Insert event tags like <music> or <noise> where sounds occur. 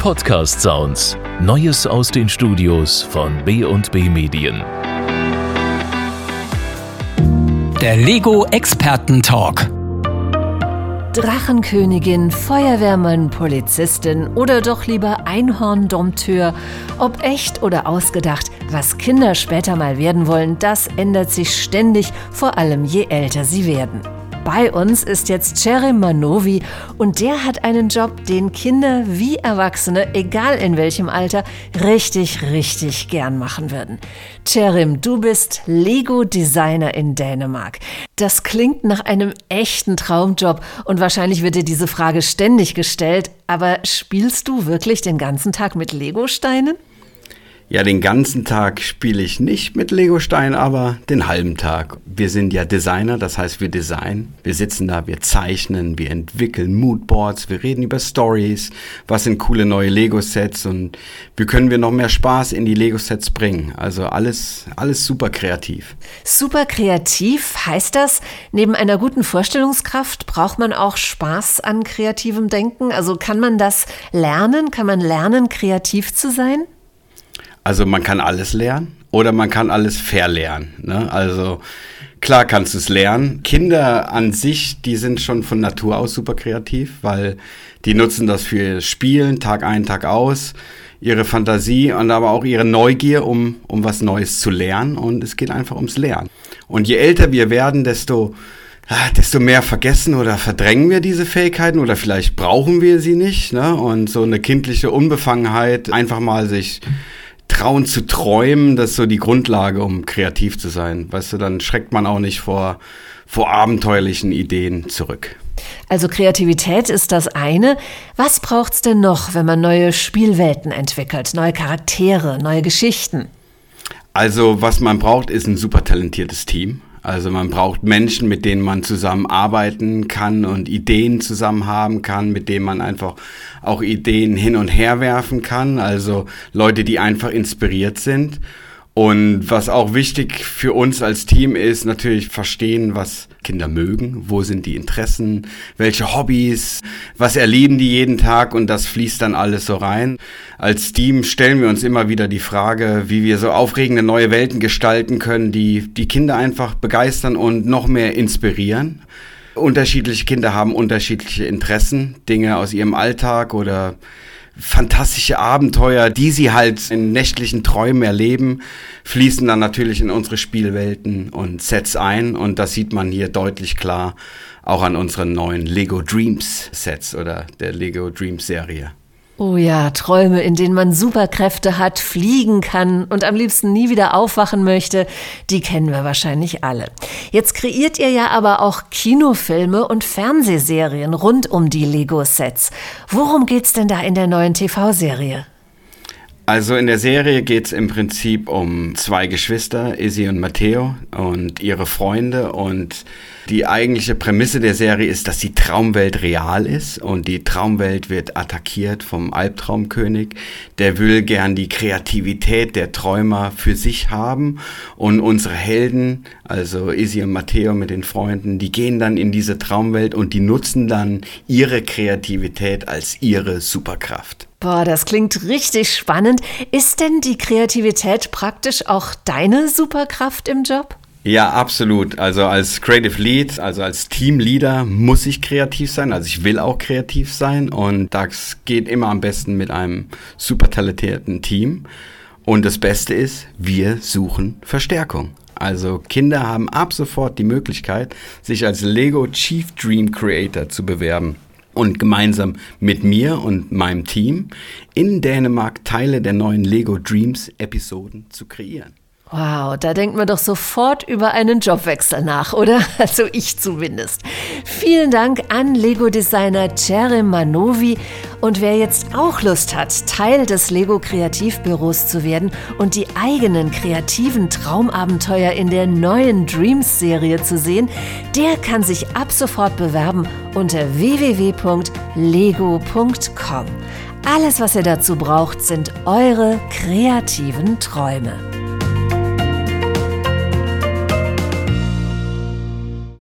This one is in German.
Podcast Sounds. Neues aus den Studios von B&B Medien. Der Lego Experten Talk. Drachenkönigin, Feuerwehrmann, Polizistin oder doch lieber Einhorn-Dompteur. Ob echt oder ausgedacht, was Kinder später mal werden wollen, das ändert sich ständig, vor allem je älter sie werden. Bei uns ist jetzt Cherem Manovi und der hat einen Job, den Kinder wie Erwachsene, egal in welchem Alter, richtig, richtig gern machen würden. Cherem, du bist Lego-Designer in Dänemark. Das klingt nach einem echten Traumjob und wahrscheinlich wird dir diese Frage ständig gestellt, aber spielst du wirklich den ganzen Tag mit Lego-Steinen? Ja, den ganzen Tag spiele ich nicht mit Lego-Steinen, aber den halben Tag. Wir sind ja Designer, das heißt, wir designen. Wir sitzen da, wir zeichnen, wir entwickeln Moodboards, wir reden über Stories, was sind coole neue Lego-Sets und wie können wir noch mehr Spaß in die Lego-Sets bringen. Also alles, alles super kreativ. Super kreativ heißt das, neben einer guten Vorstellungskraft braucht man auch Spaß an kreativem Denken? Also kann man das lernen? Kann man lernen, kreativ zu sein? Also man kann alles lernen oder man kann alles verlernen. Ne? Also klar kannst du es lernen. Kinder an sich, die sind schon von Natur aus super kreativ, weil die nutzen das für Spielen, Tag ein, Tag aus, ihre Fantasie und aber auch ihre Neugier, um, um was Neues zu lernen. Und es geht einfach ums Lernen. Und je älter wir werden, desto ah, desto mehr vergessen oder verdrängen wir diese Fähigkeiten oder vielleicht brauchen wir sie nicht. Ne? Und so eine kindliche Unbefangenheit, einfach mal sich trauen zu träumen, das ist so die Grundlage, um kreativ zu sein. Weißt du, dann schreckt man auch nicht vor, vor abenteuerlichen Ideen zurück. Also Kreativität ist das eine. Was braucht's denn noch, wenn man neue Spielwelten entwickelt, neue Charaktere, neue Geschichten? Also was man braucht, ist ein super talentiertes Team. Also man braucht Menschen, mit denen man zusammenarbeiten kann und Ideen zusammen haben kann, mit denen man einfach auch Ideen hin und her werfen kann. Also Leute, die einfach inspiriert sind. Und was auch wichtig für uns als Team ist, natürlich verstehen, was Kinder mögen, wo sind die Interessen, welche Hobbys, was erleben die jeden Tag und das fließt dann alles so rein. Als Team stellen wir uns immer wieder die Frage, wie wir so aufregende neue Welten gestalten können, die die Kinder einfach begeistern und noch mehr inspirieren. Unterschiedliche Kinder haben unterschiedliche Interessen, Dinge aus ihrem Alltag oder fantastische Abenteuer, die sie halt in nächtlichen Träumen erleben, fließen dann natürlich in unsere Spielwelten und Sets ein. Und das sieht man hier deutlich klar auch an unseren neuen Lego Dreams Sets oder der Lego Dreams Serie. Oh ja, Träume, in denen man Superkräfte hat, fliegen kann und am liebsten nie wieder aufwachen möchte, die kennen wir wahrscheinlich alle. Jetzt kreiert ihr ja aber auch Kinofilme und Fernsehserien rund um die Lego-Sets. Worum geht's denn da in der neuen TV-Serie? Also in der Serie geht es im Prinzip um zwei Geschwister, Izzy und Matteo und ihre Freunde. Und die eigentliche Prämisse der Serie ist, dass die Traumwelt real ist und die Traumwelt wird attackiert vom Albtraumkönig. Der will gern die Kreativität der Träumer für sich haben. Und unsere Helden, also Izzy und Matteo mit den Freunden, die gehen dann in diese Traumwelt und die nutzen dann ihre Kreativität als ihre Superkraft. Boah, das klingt richtig spannend. Ist denn die Kreativität praktisch auch deine Superkraft im Job? Ja, absolut. Also als Creative Lead, also als Teamleader muss ich kreativ sein. Also ich will auch kreativ sein und das geht immer am besten mit einem super talentierten Team. Und das Beste ist, wir suchen Verstärkung. Also Kinder haben ab sofort die Möglichkeit, sich als Lego Chief Dream Creator zu bewerben und gemeinsam mit mir und meinem Team in Dänemark Teile der neuen Lego Dreams Episoden zu kreieren. Wow, da denkt man doch sofort über einen Jobwechsel nach, oder? <laughs> Also ich zumindest. Vielen Dank an Lego-Designer Cere Manovi. Und wer jetzt auch Lust hat, Teil des Lego Kreativbüros zu werden und die eigenen kreativen Traumabenteuer in der neuen Dreams-Serie zu sehen, der kann sich ab sofort bewerben unter www.lego.com. Alles, was ihr dazu braucht, sind eure kreativen Träume.